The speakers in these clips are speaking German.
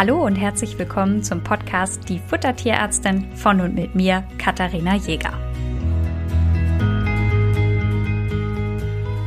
Hallo und herzlich willkommen zum Podcast Die Futtertierärztin von und mit mir, Katharina Jäger.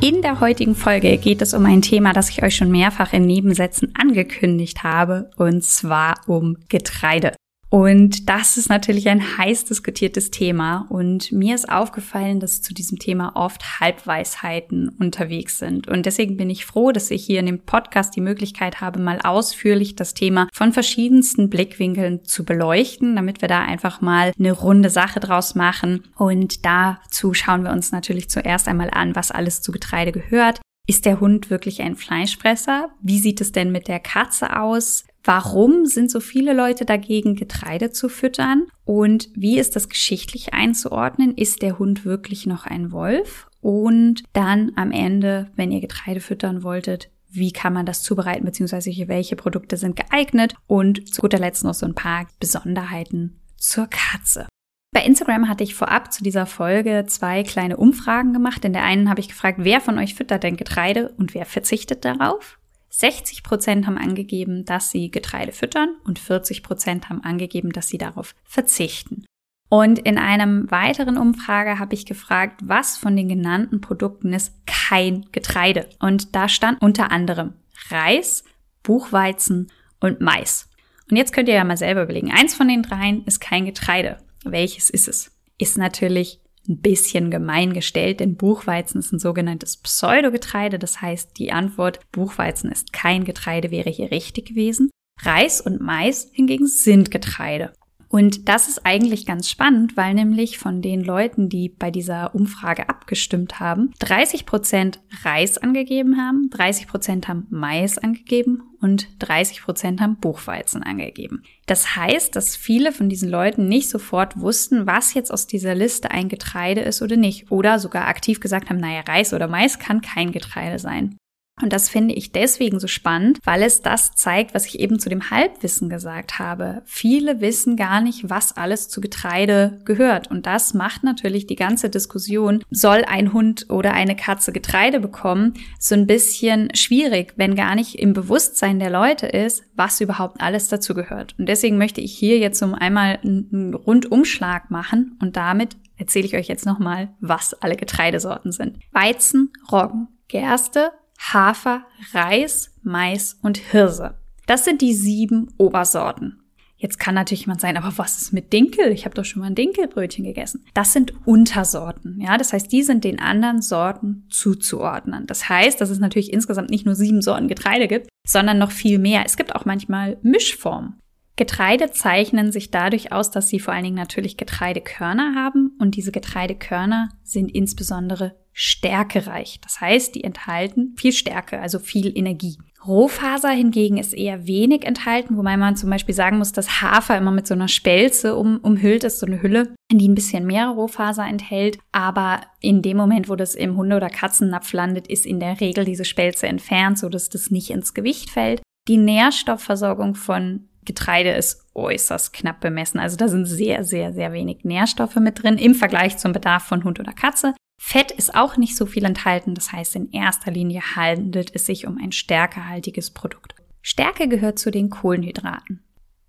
In der heutigen Folge geht es um ein Thema, das ich euch schon mehrfach in Nebensätzen angekündigt habe, und zwar um Getreide. Und das ist natürlich ein heiß diskutiertes Thema. Und mir ist aufgefallen, dass zu diesem Thema oft Halbweisheiten unterwegs sind. Und deswegen bin ich froh, dass ich hier in dem Podcast die Möglichkeit habe, mal ausführlich das Thema von verschiedensten Blickwinkeln zu beleuchten, damit wir da einfach mal eine runde Sache draus machen. Und dazu schauen wir uns natürlich zuerst einmal an, was alles zu Getreide gehört. Ist der Hund wirklich ein Fleischfresser? Wie sieht es denn mit der Katze aus? Warum sind so viele Leute dagegen, Getreide zu füttern? Und wie ist das geschichtlich einzuordnen? Ist der Hund wirklich noch ein Wolf? Und dann am Ende, wenn ihr Getreide füttern wolltet, wie kann man das zubereiten, beziehungsweise welche Produkte sind geeignet? Und zu guter Letzt noch so ein paar Besonderheiten zur Katze. Bei Instagram hatte ich vorab zu dieser Folge zwei kleine Umfragen gemacht. In der einen habe ich gefragt, wer von euch füttert denn Getreide und wer verzichtet darauf? 60 Prozent haben angegeben, dass sie Getreide füttern und 40 Prozent haben angegeben, dass sie darauf verzichten. Und in einem weiteren Umfrage habe ich gefragt, was von den genannten Produkten ist kein Getreide. Und da stand unter anderem Reis, Buchweizen und Mais. Und jetzt könnt ihr ja mal selber überlegen, eins von den dreien ist kein Getreide. Welches ist es? Ist natürlich ein bisschen gemein gestellt, denn Buchweizen ist ein sogenanntes Pseudogetreide. Das heißt, die Antwort Buchweizen ist kein Getreide wäre hier richtig gewesen. Reis und Mais hingegen sind Getreide. Und das ist eigentlich ganz spannend, weil nämlich von den Leuten, die bei dieser Umfrage abgestimmt haben, 30 Prozent Reis angegeben haben, 30 Prozent haben Mais angegeben und 30 Prozent haben Buchweizen angegeben. Das heißt, dass viele von diesen Leuten nicht sofort wussten, was jetzt aus dieser Liste ein Getreide ist oder nicht. Oder sogar aktiv gesagt haben, naja, Reis oder Mais kann kein Getreide sein. Und das finde ich deswegen so spannend, weil es das zeigt, was ich eben zu dem Halbwissen gesagt habe. Viele wissen gar nicht, was alles zu Getreide gehört. Und das macht natürlich die ganze Diskussion, soll ein Hund oder eine Katze Getreide bekommen, so ein bisschen schwierig, wenn gar nicht im Bewusstsein der Leute ist, was überhaupt alles dazu gehört. Und deswegen möchte ich hier jetzt um einmal einen Rundumschlag machen und damit erzähle ich euch jetzt nochmal, was alle Getreidesorten sind. Weizen, Roggen, Gerste, Hafer, Reis, Mais und Hirse. Das sind die sieben Obersorten. Jetzt kann natürlich jemand sein, aber was ist mit Dinkel? Ich habe doch schon mal ein Dinkelbrötchen gegessen. Das sind Untersorten. Ja, das heißt, die sind den anderen Sorten zuzuordnen. Das heißt, dass es natürlich insgesamt nicht nur sieben Sorten Getreide gibt, sondern noch viel mehr. Es gibt auch manchmal Mischformen. Getreide zeichnen sich dadurch aus, dass sie vor allen Dingen natürlich Getreidekörner haben und diese Getreidekörner sind insbesondere stärkereich. Das heißt, die enthalten viel Stärke, also viel Energie. Rohfaser hingegen ist eher wenig enthalten, wobei man zum Beispiel sagen muss, dass Hafer immer mit so einer Spelze um, umhüllt ist, so eine Hülle, die ein bisschen mehr Rohfaser enthält. Aber in dem Moment, wo das im Hunde- oder Katzennapf landet, ist in der Regel diese Spelze entfernt, so dass das nicht ins Gewicht fällt. Die Nährstoffversorgung von Getreide ist äußerst knapp bemessen. Also da sind sehr, sehr, sehr wenig Nährstoffe mit drin im Vergleich zum Bedarf von Hund oder Katze. Fett ist auch nicht so viel enthalten. Das heißt, in erster Linie handelt es sich um ein stärkehaltiges Produkt. Stärke gehört zu den Kohlenhydraten.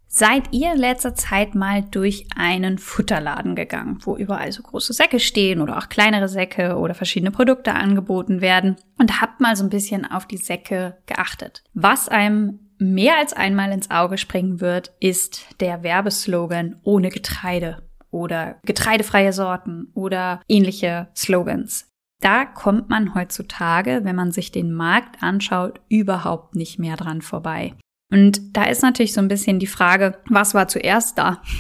Seid ihr in letzter Zeit mal durch einen Futterladen gegangen, wo überall so große Säcke stehen oder auch kleinere Säcke oder verschiedene Produkte angeboten werden und habt mal so ein bisschen auf die Säcke geachtet? Was einem mehr als einmal ins Auge springen wird, ist der Werbeslogan ohne Getreide oder getreidefreie Sorten oder ähnliche Slogans. Da kommt man heutzutage, wenn man sich den Markt anschaut, überhaupt nicht mehr dran vorbei. Und da ist natürlich so ein bisschen die Frage, was war zuerst da?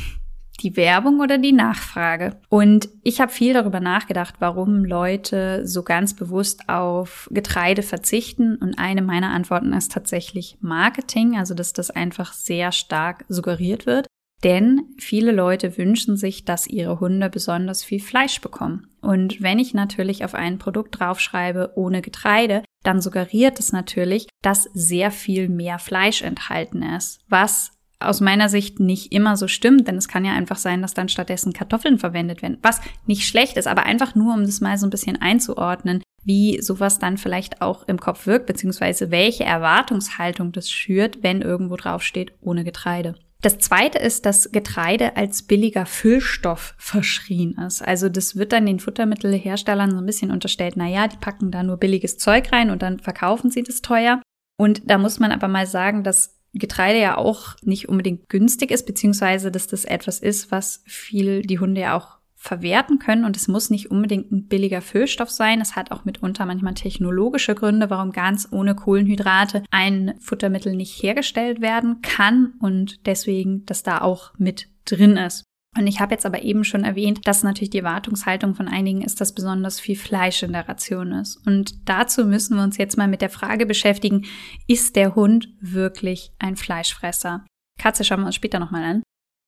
die Werbung oder die Nachfrage. Und ich habe viel darüber nachgedacht, warum Leute so ganz bewusst auf Getreide verzichten. Und eine meiner Antworten ist tatsächlich Marketing, also dass das einfach sehr stark suggeriert wird. Denn viele Leute wünschen sich, dass ihre Hunde besonders viel Fleisch bekommen. Und wenn ich natürlich auf ein Produkt draufschreibe ohne Getreide, dann suggeriert es natürlich, dass sehr viel mehr Fleisch enthalten ist, was aus meiner Sicht nicht immer so stimmt, denn es kann ja einfach sein, dass dann stattdessen Kartoffeln verwendet werden, was nicht schlecht ist, aber einfach nur, um das mal so ein bisschen einzuordnen, wie sowas dann vielleicht auch im Kopf wirkt, beziehungsweise welche Erwartungshaltung das schürt, wenn irgendwo drauf steht, ohne Getreide. Das zweite ist, dass Getreide als billiger Füllstoff verschrien ist. Also das wird dann den Futtermittelherstellern so ein bisschen unterstellt, na ja, die packen da nur billiges Zeug rein und dann verkaufen sie das teuer. Und da muss man aber mal sagen, dass Getreide ja auch nicht unbedingt günstig ist, beziehungsweise dass das etwas ist, was viel die Hunde ja auch verwerten können und es muss nicht unbedingt ein billiger Füllstoff sein. Es hat auch mitunter manchmal technologische Gründe, warum ganz ohne Kohlenhydrate ein Futtermittel nicht hergestellt werden kann und deswegen das da auch mit drin ist. Und ich habe jetzt aber eben schon erwähnt, dass natürlich die Erwartungshaltung von einigen ist, dass besonders viel Fleisch in der Ration ist. Und dazu müssen wir uns jetzt mal mit der Frage beschäftigen, ist der Hund wirklich ein Fleischfresser? Katze schauen wir uns später nochmal an.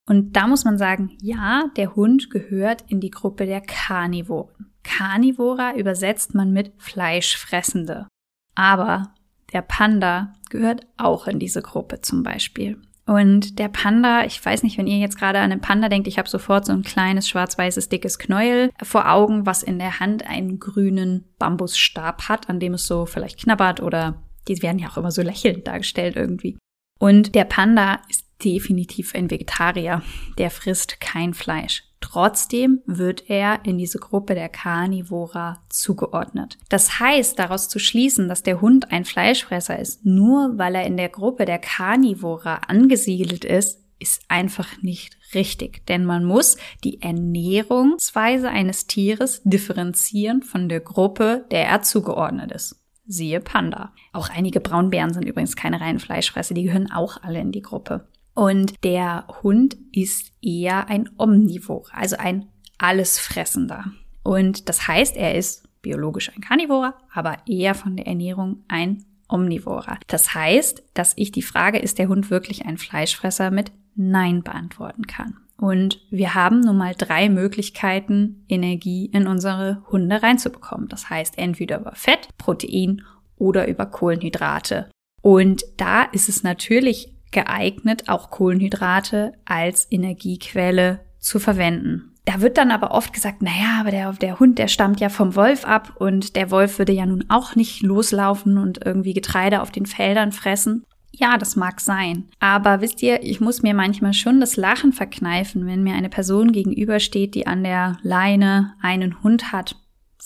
Und da muss man sagen, ja, der Hund gehört in die Gruppe der Karnivoren. Karnivora übersetzt man mit Fleischfressende. Aber der Panda gehört auch in diese Gruppe zum Beispiel. Und der Panda, ich weiß nicht, wenn ihr jetzt gerade an den Panda denkt, ich habe sofort so ein kleines schwarz-weißes dickes Knäuel vor Augen, was in der Hand einen grünen Bambusstab hat, an dem es so vielleicht knabbert oder die werden ja auch immer so lächelnd dargestellt irgendwie. Und der Panda ist definitiv ein Vegetarier. Der frisst kein Fleisch. Trotzdem wird er in diese Gruppe der Carnivora zugeordnet. Das heißt, daraus zu schließen, dass der Hund ein Fleischfresser ist, nur weil er in der Gruppe der Carnivora angesiedelt ist, ist einfach nicht richtig. Denn man muss die Ernährungsweise eines Tieres differenzieren von der Gruppe, der er zugeordnet ist. Siehe Panda. Auch einige Braunbären sind übrigens keine reinen Fleischfresser, die gehören auch alle in die Gruppe. Und der Hund ist eher ein Omnivor, also ein Allesfressender. Und das heißt, er ist biologisch ein Karnivorer, aber eher von der Ernährung ein Omnivorer. Das heißt, dass ich die Frage, ist der Hund wirklich ein Fleischfresser, mit Nein beantworten kann. Und wir haben nun mal drei Möglichkeiten, Energie in unsere Hunde reinzubekommen. Das heißt, entweder über Fett, Protein oder über Kohlenhydrate. Und da ist es natürlich geeignet, auch Kohlenhydrate als Energiequelle zu verwenden. Da wird dann aber oft gesagt, naja, aber der, der Hund, der stammt ja vom Wolf ab und der Wolf würde ja nun auch nicht loslaufen und irgendwie Getreide auf den Feldern fressen. Ja, das mag sein. Aber wisst ihr, ich muss mir manchmal schon das Lachen verkneifen, wenn mir eine Person gegenübersteht, die an der Leine einen Hund hat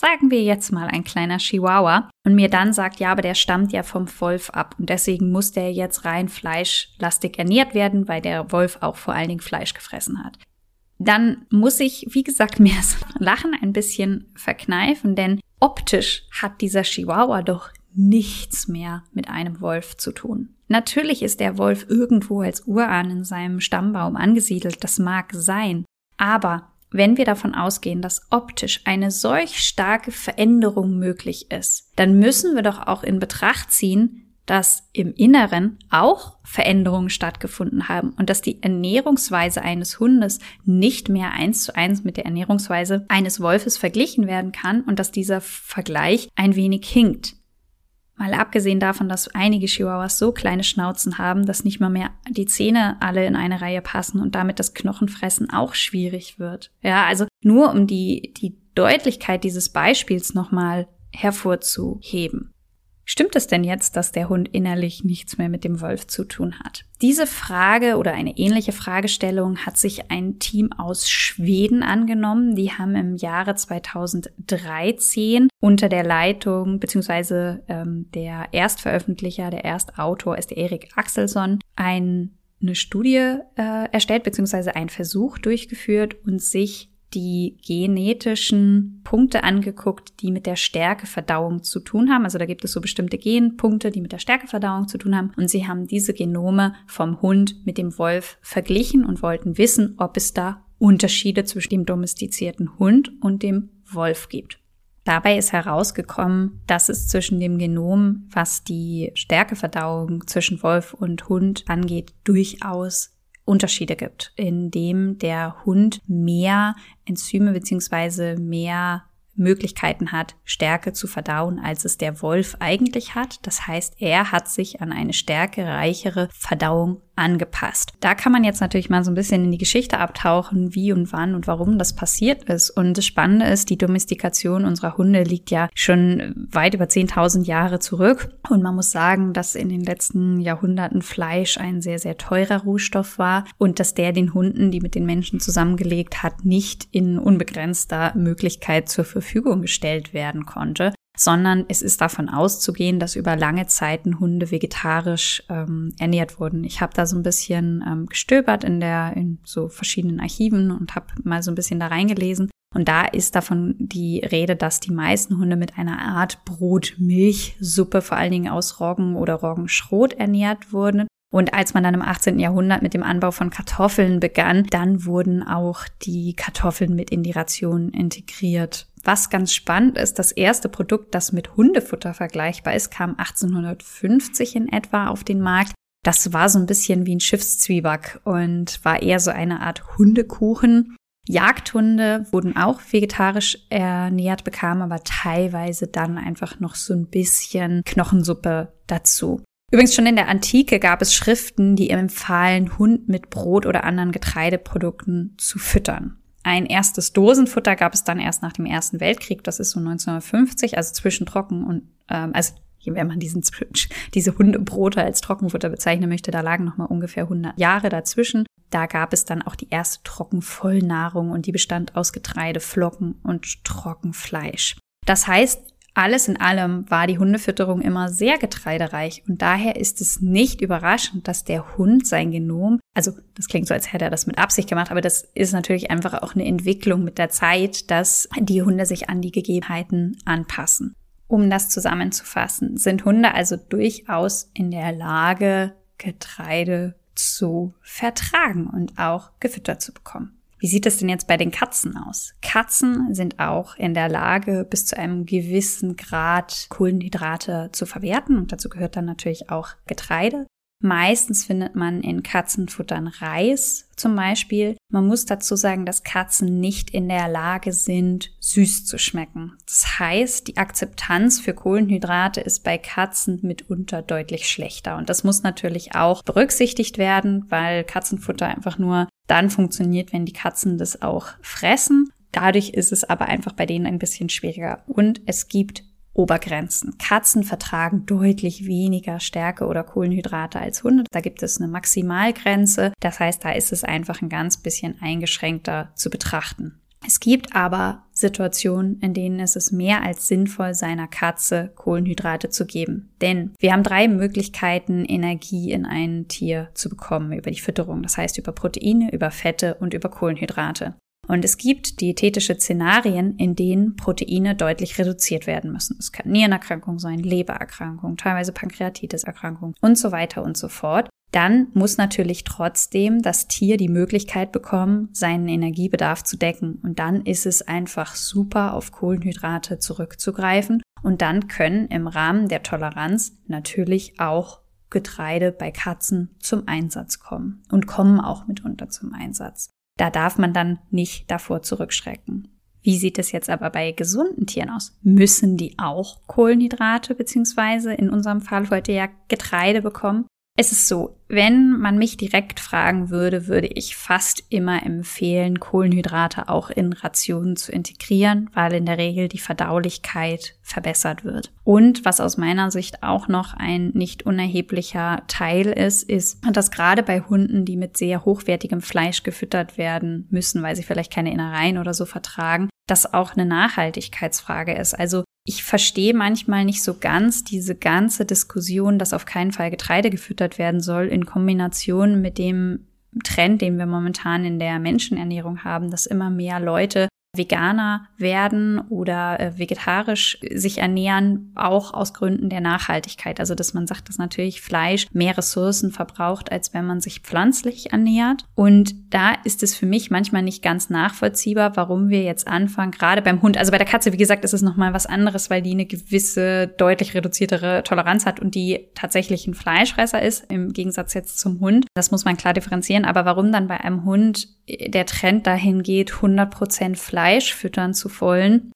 sagen wir jetzt mal ein kleiner Chihuahua, und mir dann sagt, ja, aber der stammt ja vom Wolf ab und deswegen muss der jetzt rein fleischlastig ernährt werden, weil der Wolf auch vor allen Dingen Fleisch gefressen hat. Dann muss ich, wie gesagt, mir das Lachen ein bisschen verkneifen, denn optisch hat dieser Chihuahua doch nichts mehr mit einem Wolf zu tun. Natürlich ist der Wolf irgendwo als Urahn in seinem Stammbaum angesiedelt, das mag sein, aber wenn wir davon ausgehen, dass optisch eine solch starke Veränderung möglich ist, dann müssen wir doch auch in Betracht ziehen, dass im Inneren auch Veränderungen stattgefunden haben und dass die Ernährungsweise eines Hundes nicht mehr eins zu eins mit der Ernährungsweise eines Wolfes verglichen werden kann und dass dieser Vergleich ein wenig hinkt. Mal abgesehen davon, dass einige Chihuahuas so kleine Schnauzen haben, dass nicht mal mehr die Zähne alle in eine Reihe passen und damit das Knochenfressen auch schwierig wird. Ja, also nur um die, die Deutlichkeit dieses Beispiels nochmal hervorzuheben. Stimmt es denn jetzt, dass der Hund innerlich nichts mehr mit dem Wolf zu tun hat? Diese Frage oder eine ähnliche Fragestellung hat sich ein Team aus Schweden angenommen. Die haben im Jahre 2013 unter der Leitung beziehungsweise ähm, der Erstveröffentlicher, der Erstautor ist Erik Axelsson, ein eine Studie äh, erstellt beziehungsweise einen Versuch durchgeführt und sich die genetischen Punkte angeguckt, die mit der Stärkeverdauung zu tun haben. Also da gibt es so bestimmte Genpunkte, die mit der Stärkeverdauung zu tun haben. Und sie haben diese Genome vom Hund mit dem Wolf verglichen und wollten wissen, ob es da Unterschiede zwischen dem domestizierten Hund und dem Wolf gibt. Dabei ist herausgekommen, dass es zwischen dem Genom, was die Stärkeverdauung zwischen Wolf und Hund angeht, durchaus Unterschiede gibt, indem der Hund mehr Enzyme beziehungsweise mehr Möglichkeiten hat, Stärke zu verdauen, als es der Wolf eigentlich hat. Das heißt, er hat sich an eine stärkereichere Verdauung angepasst. Da kann man jetzt natürlich mal so ein bisschen in die Geschichte abtauchen, wie und wann und warum das passiert ist. Und das Spannende ist, die Domestikation unserer Hunde liegt ja schon weit über 10.000 Jahre zurück. Und man muss sagen, dass in den letzten Jahrhunderten Fleisch ein sehr, sehr teurer Rohstoff war und dass der den Hunden, die mit den Menschen zusammengelegt hat, nicht in unbegrenzter Möglichkeit zur Verfügung gestellt werden konnte sondern es ist davon auszugehen, dass über lange Zeiten Hunde vegetarisch ähm, ernährt wurden. Ich habe da so ein bisschen ähm, gestöbert in der in so verschiedenen Archiven und habe mal so ein bisschen da reingelesen. Und da ist davon die Rede, dass die meisten Hunde mit einer Art Brot-Milchsuppe, vor allen Dingen aus Roggen oder Roggenschrot ernährt wurden. Und als man dann im 18. Jahrhundert mit dem Anbau von Kartoffeln begann, dann wurden auch die Kartoffeln mit in die Ration integriert. Was ganz spannend ist, das erste Produkt, das mit Hundefutter vergleichbar ist, kam 1850 in etwa auf den Markt. Das war so ein bisschen wie ein Schiffszwieback und war eher so eine Art Hundekuchen. Jagdhunde wurden auch vegetarisch ernährt, bekamen aber teilweise dann einfach noch so ein bisschen Knochensuppe dazu. Übrigens schon in der Antike gab es Schriften, die empfahlen, Hund mit Brot oder anderen Getreideprodukten zu füttern. Ein erstes Dosenfutter gab es dann erst nach dem Ersten Weltkrieg, das ist so 1950, also zwischen Trocken und, ähm, also wenn man diesen, diese Hundebrote als Trockenfutter bezeichnen möchte, da lagen noch mal ungefähr 100 Jahre dazwischen. Da gab es dann auch die erste Trockenvollnahrung und die bestand aus Getreide, Flocken und Trockenfleisch. Das heißt, alles in allem war die Hundefütterung immer sehr getreidereich und daher ist es nicht überraschend, dass der Hund sein Genom, also das klingt so, als hätte er das mit Absicht gemacht, aber das ist natürlich einfach auch eine Entwicklung mit der Zeit, dass die Hunde sich an die Gegebenheiten anpassen. Um das zusammenzufassen, sind Hunde also durchaus in der Lage, Getreide zu vertragen und auch gefüttert zu bekommen. Wie sieht es denn jetzt bei den Katzen aus? Katzen sind auch in der Lage, bis zu einem gewissen Grad Kohlenhydrate zu verwerten und dazu gehört dann natürlich auch Getreide. Meistens findet man in Katzenfuttern Reis zum Beispiel. Man muss dazu sagen, dass Katzen nicht in der Lage sind, süß zu schmecken. Das heißt, die Akzeptanz für Kohlenhydrate ist bei Katzen mitunter deutlich schlechter. Und das muss natürlich auch berücksichtigt werden, weil Katzenfutter einfach nur dann funktioniert, wenn die Katzen das auch fressen. Dadurch ist es aber einfach bei denen ein bisschen schwieriger. Und es gibt Obergrenzen. Katzen vertragen deutlich weniger Stärke oder Kohlenhydrate als Hunde. Da gibt es eine Maximalgrenze. Das heißt, da ist es einfach ein ganz bisschen eingeschränkter zu betrachten. Es gibt aber Situationen, in denen es ist mehr als sinnvoll, seiner Katze Kohlenhydrate zu geben. Denn wir haben drei Möglichkeiten, Energie in ein Tier zu bekommen über die Fütterung. Das heißt über Proteine, über Fette und über Kohlenhydrate. Und es gibt diätetische Szenarien, in denen Proteine deutlich reduziert werden müssen. Es kann Nierenerkrankung sein, Lebererkrankung, teilweise Pankreatitiserkrankung und so weiter und so fort. Dann muss natürlich trotzdem das Tier die Möglichkeit bekommen, seinen Energiebedarf zu decken. Und dann ist es einfach super, auf Kohlenhydrate zurückzugreifen. Und dann können im Rahmen der Toleranz natürlich auch Getreide bei Katzen zum Einsatz kommen und kommen auch mitunter zum Einsatz. Da darf man dann nicht davor zurückschrecken. Wie sieht es jetzt aber bei gesunden Tieren aus? Müssen die auch Kohlenhydrate beziehungsweise in unserem Fall heute ja Getreide bekommen? Es ist so, wenn man mich direkt fragen würde, würde ich fast immer empfehlen, Kohlenhydrate auch in Rationen zu integrieren, weil in der Regel die Verdaulichkeit verbessert wird. Und was aus meiner Sicht auch noch ein nicht unerheblicher Teil ist, ist, dass gerade bei Hunden, die mit sehr hochwertigem Fleisch gefüttert werden müssen, weil sie vielleicht keine Innereien oder so vertragen, das auch eine Nachhaltigkeitsfrage ist. Also ich verstehe manchmal nicht so ganz diese ganze Diskussion, dass auf keinen Fall Getreide gefüttert werden soll, in Kombination mit dem Trend, den wir momentan in der Menschenernährung haben, dass immer mehr Leute Veganer werden oder äh, vegetarisch sich ernähren, auch aus Gründen der Nachhaltigkeit. Also dass man sagt, dass natürlich Fleisch mehr Ressourcen verbraucht, als wenn man sich pflanzlich ernährt. Und da ist es für mich manchmal nicht ganz nachvollziehbar, warum wir jetzt anfangen, gerade beim Hund, also bei der Katze, wie gesagt, ist es nochmal was anderes, weil die eine gewisse, deutlich reduziertere Toleranz hat und die tatsächlich ein Fleischfresser ist, im Gegensatz jetzt zum Hund. Das muss man klar differenzieren. Aber warum dann bei einem Hund der Trend dahin geht, 100% Fleisch füttern zu wollen,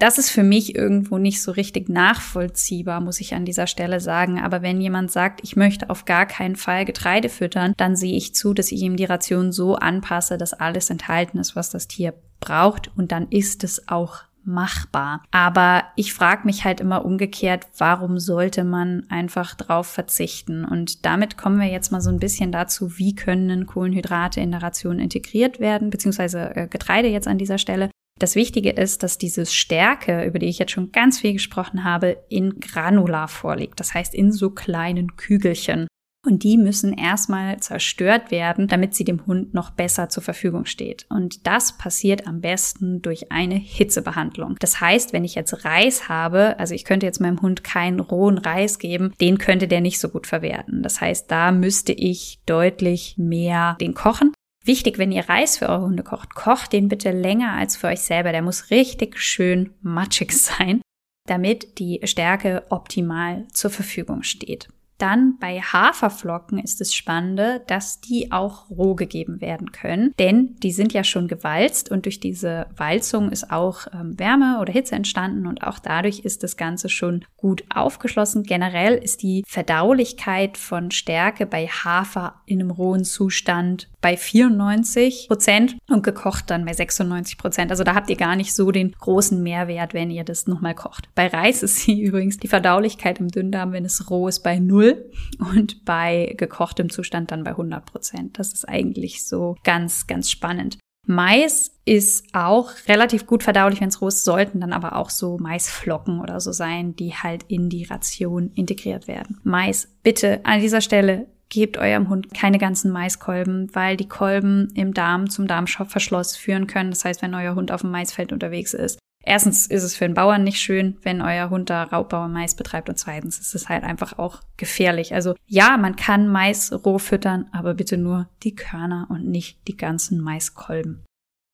Das ist für mich irgendwo nicht so richtig nachvollziehbar, muss ich an dieser Stelle sagen. Aber wenn jemand sagt, ich möchte auf gar keinen Fall Getreide füttern, dann sehe ich zu, dass ich ihm die Ration so anpasse, dass alles enthalten ist, was das Tier braucht. Und dann ist es auch machbar. Aber ich frage mich halt immer umgekehrt, warum sollte man einfach drauf verzichten? Und damit kommen wir jetzt mal so ein bisschen dazu, wie können Kohlenhydrate in der Ration integriert werden, beziehungsweise äh, Getreide jetzt an dieser Stelle. Das Wichtige ist, dass diese Stärke, über die ich jetzt schon ganz viel gesprochen habe, in Granular vorliegt. Das heißt in so kleinen Kügelchen. Und die müssen erstmal zerstört werden, damit sie dem Hund noch besser zur Verfügung steht. Und das passiert am besten durch eine Hitzebehandlung. Das heißt, wenn ich jetzt Reis habe, also ich könnte jetzt meinem Hund keinen rohen Reis geben, den könnte der nicht so gut verwerten. Das heißt, da müsste ich deutlich mehr den kochen. Wichtig, wenn ihr Reis für eure Hunde kocht, kocht den bitte länger als für euch selber. Der muss richtig schön matschig sein, damit die Stärke optimal zur Verfügung steht. Dann bei Haferflocken ist es spannende, dass die auch roh gegeben werden können, denn die sind ja schon gewalzt und durch diese Walzung ist auch ähm, Wärme oder Hitze entstanden und auch dadurch ist das Ganze schon gut aufgeschlossen. Generell ist die Verdaulichkeit von Stärke bei Hafer in einem rohen Zustand bei 94 Prozent und gekocht dann bei 96 Prozent. Also da habt ihr gar nicht so den großen Mehrwert, wenn ihr das nochmal kocht. Bei Reis ist sie übrigens die Verdaulichkeit im Dünndarm, wenn es roh ist, bei 0 0 und bei gekochtem Zustand dann bei 100 Prozent. Das ist eigentlich so ganz, ganz spannend. Mais ist auch relativ gut verdaulich, wenn es roh ist, sollten dann aber auch so Maisflocken oder so sein, die halt in die Ration integriert werden. Mais, bitte an dieser Stelle gebt eurem Hund keine ganzen Maiskolben, weil die Kolben im Darm zum Darmverschluss führen können. Das heißt, wenn euer Hund auf dem Maisfeld unterwegs ist, erstens ist es für den Bauern nicht schön, wenn euer Hund da Raubbauer Mais betreibt und zweitens ist es halt einfach auch gefährlich. Also ja, man kann Mais roh füttern, aber bitte nur die Körner und nicht die ganzen Maiskolben.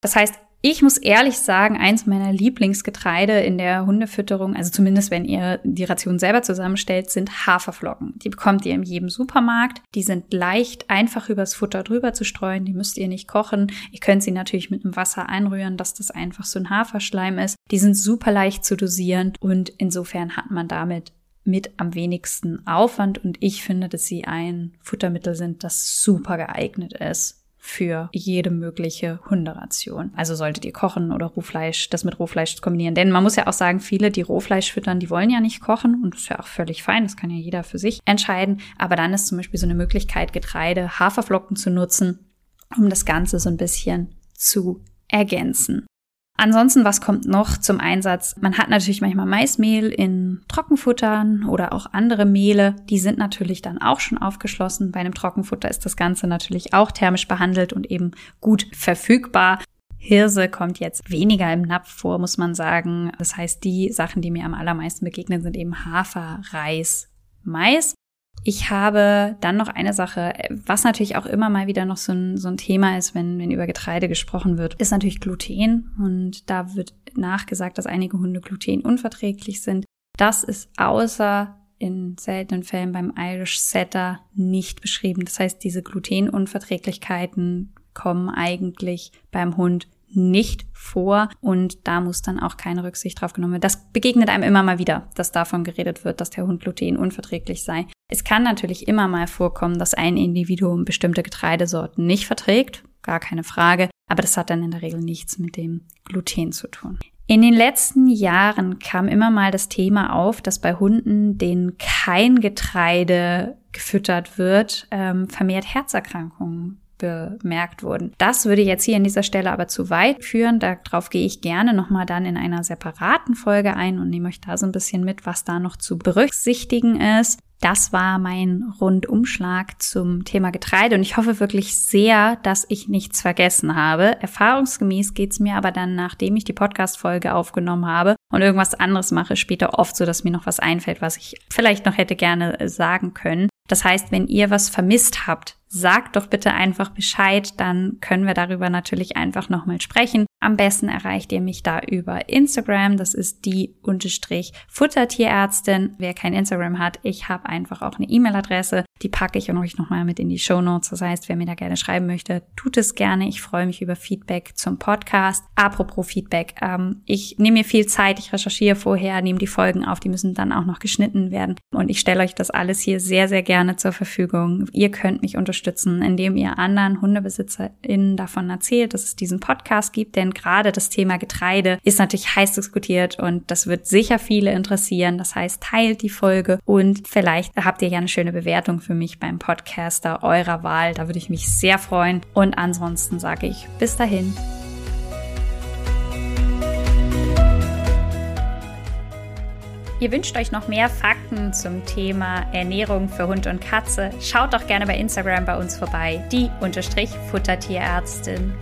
Das heißt, ich muss ehrlich sagen, eins meiner Lieblingsgetreide in der Hundefütterung, also zumindest wenn ihr die Ration selber zusammenstellt, sind Haferflocken. Die bekommt ihr in jedem Supermarkt. Die sind leicht, einfach übers Futter drüber zu streuen. Die müsst ihr nicht kochen. Ihr könnt sie natürlich mit dem Wasser einrühren, dass das einfach so ein Haferschleim ist. Die sind super leicht zu dosieren und insofern hat man damit mit am wenigsten Aufwand und ich finde, dass sie ein Futtermittel sind, das super geeignet ist für jede mögliche Hunderation. Also solltet ihr kochen oder Rohfleisch, das mit Rohfleisch kombinieren. Denn man muss ja auch sagen, viele, die Rohfleisch füttern, die wollen ja nicht kochen und das ist ja auch völlig fein. Das kann ja jeder für sich entscheiden. Aber dann ist zum Beispiel so eine Möglichkeit, Getreide, Haferflocken zu nutzen, um das Ganze so ein bisschen zu ergänzen. Ansonsten, was kommt noch zum Einsatz? Man hat natürlich manchmal Maismehl in Trockenfuttern oder auch andere Mehle. Die sind natürlich dann auch schon aufgeschlossen. Bei einem Trockenfutter ist das Ganze natürlich auch thermisch behandelt und eben gut verfügbar. Hirse kommt jetzt weniger im Napf vor, muss man sagen. Das heißt, die Sachen, die mir am allermeisten begegnen, sind eben Hafer, Reis, Mais. Ich habe dann noch eine Sache, was natürlich auch immer mal wieder noch so ein, so ein Thema ist, wenn, wenn über Getreide gesprochen wird, ist natürlich Gluten. Und da wird nachgesagt, dass einige Hunde glutenunverträglich sind. Das ist außer in seltenen Fällen beim Irish Setter nicht beschrieben. Das heißt, diese Glutenunverträglichkeiten kommen eigentlich beim Hund nicht vor und da muss dann auch keine Rücksicht drauf genommen werden. Das begegnet einem immer mal wieder, dass davon geredet wird, dass der Hund glutenunverträglich sei. Es kann natürlich immer mal vorkommen, dass ein Individuum bestimmte Getreidesorten nicht verträgt, gar keine Frage, aber das hat dann in der Regel nichts mit dem Gluten zu tun. In den letzten Jahren kam immer mal das Thema auf, dass bei Hunden, denen kein Getreide gefüttert wird, ähm, vermehrt Herzerkrankungen bemerkt wurden. Das würde jetzt hier an dieser Stelle aber zu weit führen. Darauf gehe ich gerne nochmal dann in einer separaten Folge ein und nehme euch da so ein bisschen mit, was da noch zu berücksichtigen ist. Das war mein Rundumschlag zum Thema Getreide und ich hoffe wirklich sehr, dass ich nichts vergessen habe. Erfahrungsgemäß geht's mir aber dann, nachdem ich die Podcast-Folge aufgenommen habe und irgendwas anderes mache, später oft so, dass mir noch was einfällt, was ich vielleicht noch hätte gerne sagen können. Das heißt, wenn ihr was vermisst habt, sagt doch bitte einfach Bescheid, dann können wir darüber natürlich einfach nochmal sprechen. Am besten erreicht ihr mich da über Instagram, das ist die unterstrich Futtertierärztin. Wer kein Instagram hat, ich habe einfach auch eine E-Mail-Adresse, Die packe ich euch nochmal mit in die Show Notes. Das heißt, wer mir da gerne schreiben möchte, tut es gerne. Ich freue mich über Feedback zum Podcast. Apropos Feedback, ähm, ich nehme mir viel Zeit, ich recherchiere vorher, nehme die Folgen auf, die müssen dann auch noch geschnitten werden. Und ich stelle euch das alles hier sehr, sehr gerne zur Verfügung. Ihr könnt mich unterstützen, indem ihr anderen HundebesitzerInnen davon erzählt, dass es diesen Podcast gibt, denn gerade das Thema Getreide ist natürlich heiß diskutiert und das wird sicher viele interessieren. Das heißt, teilt die Folge und vielleicht habt ihr ja eine schöne Bewertung für mich beim Podcaster eurer Wahl. Da würde ich mich sehr freuen. Und ansonsten sage ich bis dahin. Ihr wünscht euch noch mehr Fakten zum Thema Ernährung für Hund und Katze? Schaut doch gerne bei Instagram bei uns vorbei, die Unterstrich Futtertierärztin.